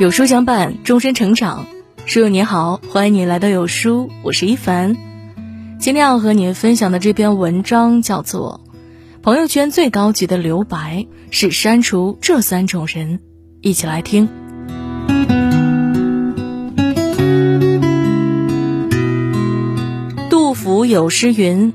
有书相伴，终身成长。书友你好，欢迎你来到有书，我是一凡。今天要和你分享的这篇文章叫做《朋友圈最高级的留白是删除这三种人》，一起来听。杜甫有诗云：“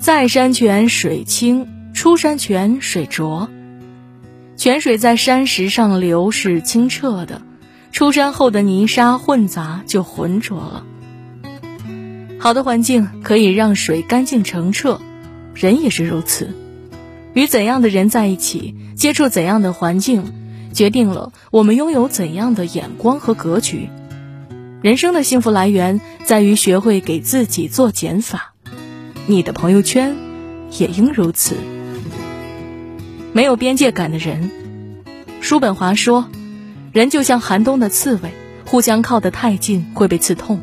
在山泉水清，出山泉水浊。”泉水在山石上流是清澈的。出山后的泥沙混杂就浑浊了。好的环境可以让水干净澄澈，人也是如此。与怎样的人在一起，接触怎样的环境，决定了我们拥有怎样的眼光和格局。人生的幸福来源在于学会给自己做减法，你的朋友圈也应如此。没有边界感的人，叔本华说。人就像寒冬的刺猬，互相靠得太近会被刺痛，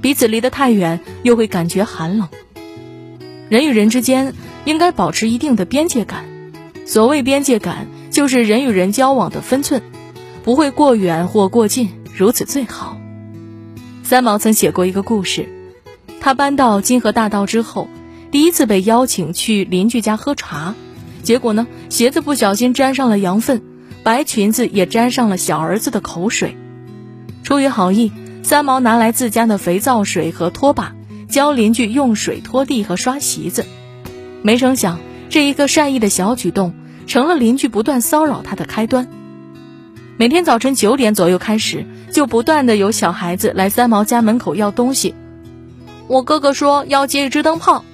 彼此离得太远又会感觉寒冷。人与人之间应该保持一定的边界感，所谓边界感，就是人与人交往的分寸，不会过远或过近，如此最好。三毛曾写过一个故事，他搬到金河大道之后，第一次被邀请去邻居家喝茶，结果呢，鞋子不小心沾上了羊粪。白裙子也沾上了小儿子的口水，出于好意，三毛拿来自家的肥皂水和拖把，教邻居用水拖地和刷席子。没成想，这一个善意的小举动，成了邻居不断骚扰他的开端。每天早晨九点左右开始，就不断的有小孩子来三毛家门口要东西。我哥哥说要接一只灯泡，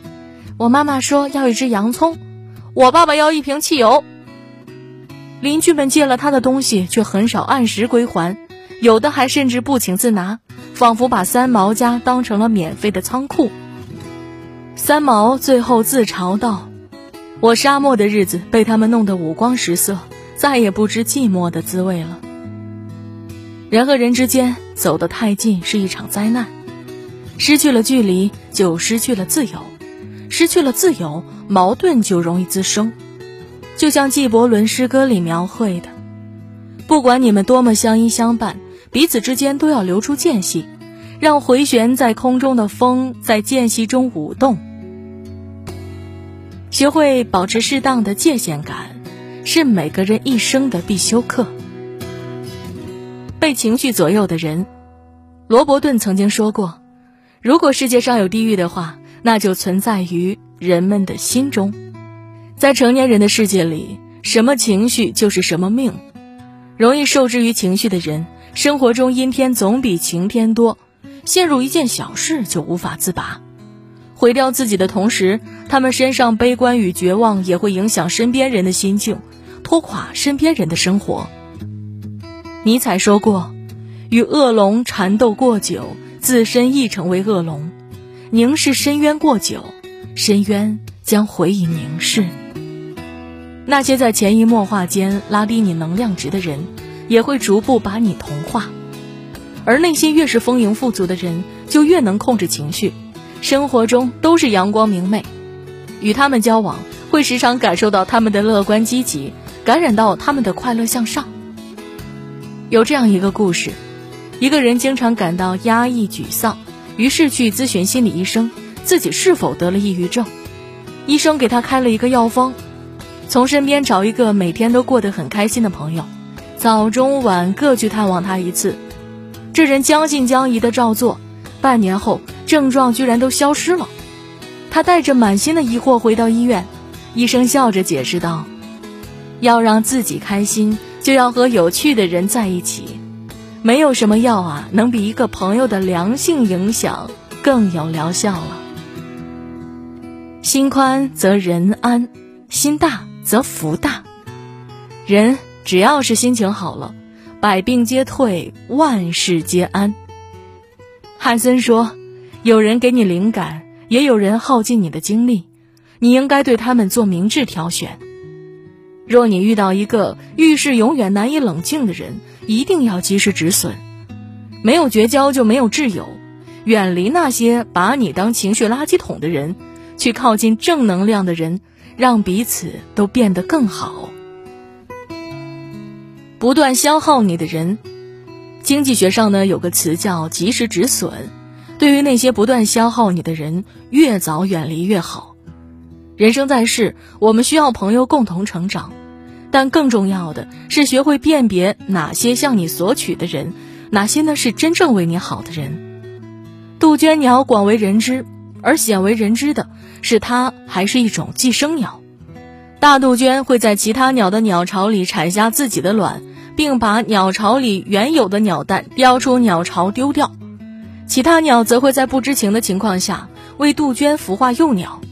我妈妈说要一只洋葱，我爸爸要一瓶汽油。邻居们借了他的东西，却很少按时归还，有的还甚至不请自拿，仿佛把三毛家当成了免费的仓库。三毛最后自嘲道：“我沙漠的日子被他们弄得五光十色，再也不知寂寞的滋味了。”人和人之间走得太近是一场灾难，失去了距离就失去了自由，失去了自由，矛盾就容易滋生。就像纪伯伦诗歌里描绘的，不管你们多么相依相伴，彼此之间都要留出间隙，让回旋在空中的风在间隙中舞动。学会保持适当的界限感，是每个人一生的必修课。被情绪左右的人，罗伯顿曾经说过：“如果世界上有地狱的话，那就存在于人们的心中。”在成年人的世界里，什么情绪就是什么命。容易受制于情绪的人，生活中阴天总比晴天多。陷入一件小事就无法自拔，毁掉自己的同时，他们身上悲观与绝望也会影响身边人的心境，拖垮身边人的生活。尼采说过：“与恶龙缠斗过久，自身亦成为恶龙；凝视深渊过久，深渊将回以凝视。”那些在潜移默化间拉低你能量值的人，也会逐步把你同化。而内心越是丰盈富足的人，就越能控制情绪，生活中都是阳光明媚。与他们交往，会时常感受到他们的乐观积极，感染到他们的快乐向上。有这样一个故事：一个人经常感到压抑沮丧，于是去咨询心理医生，自己是否得了抑郁症。医生给他开了一个药方。从身边找一个每天都过得很开心的朋友，早中晚各去探望他一次。这人将信将疑的照做，半年后症状居然都消失了。他带着满心的疑惑回到医院，医生笑着解释道：“要让自己开心，就要和有趣的人在一起。没有什么药啊，能比一个朋友的良性影响更有疗效了。心宽则人安，心大。”则福大，人只要是心情好了，百病皆退，万事皆安。汉森说：“有人给你灵感，也有人耗尽你的精力，你应该对他们做明智挑选。若你遇到一个遇事永远难以冷静的人，一定要及时止损。没有绝交就没有挚友，远离那些把你当情绪垃圾桶的人，去靠近正能量的人。”让彼此都变得更好。不断消耗你的人，经济学上呢有个词叫及时止损，对于那些不断消耗你的人，越早远离越好。人生在世，我们需要朋友共同成长，但更重要的是学会辨别哪些向你索取的人，哪些呢是真正为你好的人。杜鹃鸟广为人知，而鲜为人知的是它还是一种寄生鸟。大杜鹃会在其他鸟的鸟巢里产下自己的卵。并把鸟巢里原有的鸟蛋叼出鸟巢丢掉，其他鸟则会在不知情的情况下为杜鹃孵化幼鸟，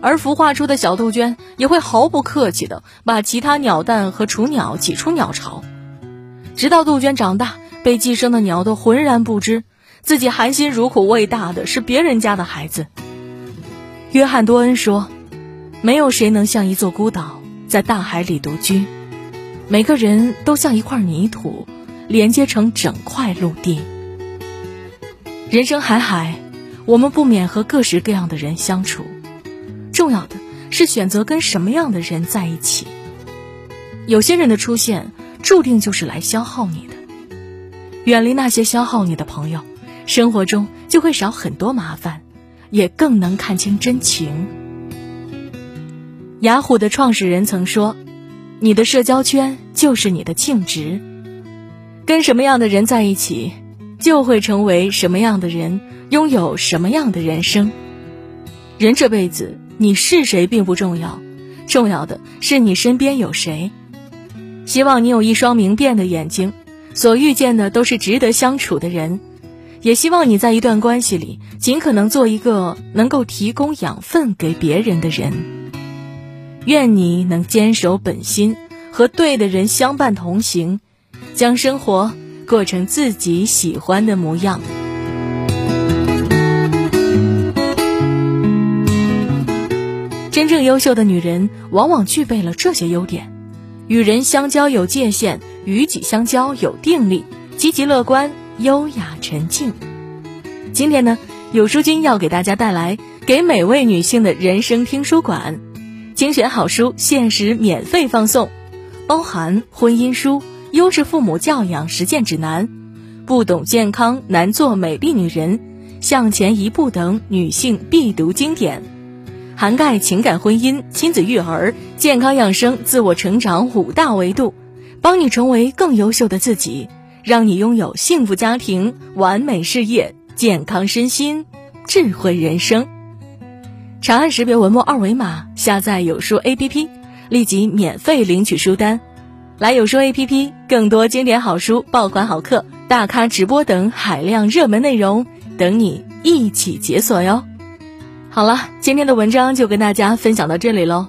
而孵化出的小杜鹃也会毫不客气地把其他鸟蛋和雏鸟挤出鸟巢，直到杜鹃长大，被寄生的鸟都浑然不知自己含辛茹苦喂大的是别人家的孩子。约翰多恩说：“没有谁能像一座孤岛在大海里独居。”每个人都像一块泥土，连接成整块陆地。人生海海，我们不免和各式各样的人相处，重要的是选择跟什么样的人在一起。有些人的出现，注定就是来消耗你的。远离那些消耗你的朋友，生活中就会少很多麻烦，也更能看清真情。雅虎的创始人曾说。你的社交圈就是你的净值，跟什么样的人在一起，就会成为什么样的人，拥有什么样的人生。人这辈子，你是谁并不重要，重要的是你身边有谁。希望你有一双明辨的眼睛，所遇见的都是值得相处的人。也希望你在一段关系里，尽可能做一个能够提供养分给别人的人。愿你能坚守本心，和对的人相伴同行，将生活过成自己喜欢的模样。真正优秀的女人，往往具备了这些优点：与人相交有界限，与己相交有定力，积极乐观，优雅沉静。今天呢，有书君要给大家带来给每位女性的人生听书馆。精选好书，限时免费放送，包含婚姻书、优质父母教养实践指南、不懂健康难做美丽女人、向前一步等女性必读经典，涵盖情感、婚姻、亲子育儿、健康养生、自我成长五大维度，帮你成为更优秀的自己，让你拥有幸福家庭、完美事业、健康身心、智慧人生。长按识别文末二维码，下载有书 APP，立即免费领取书单。来有书 APP，更多经典好书、爆款好课、大咖直播等海量热门内容等你一起解锁哟。好了，今天的文章就跟大家分享到这里喽。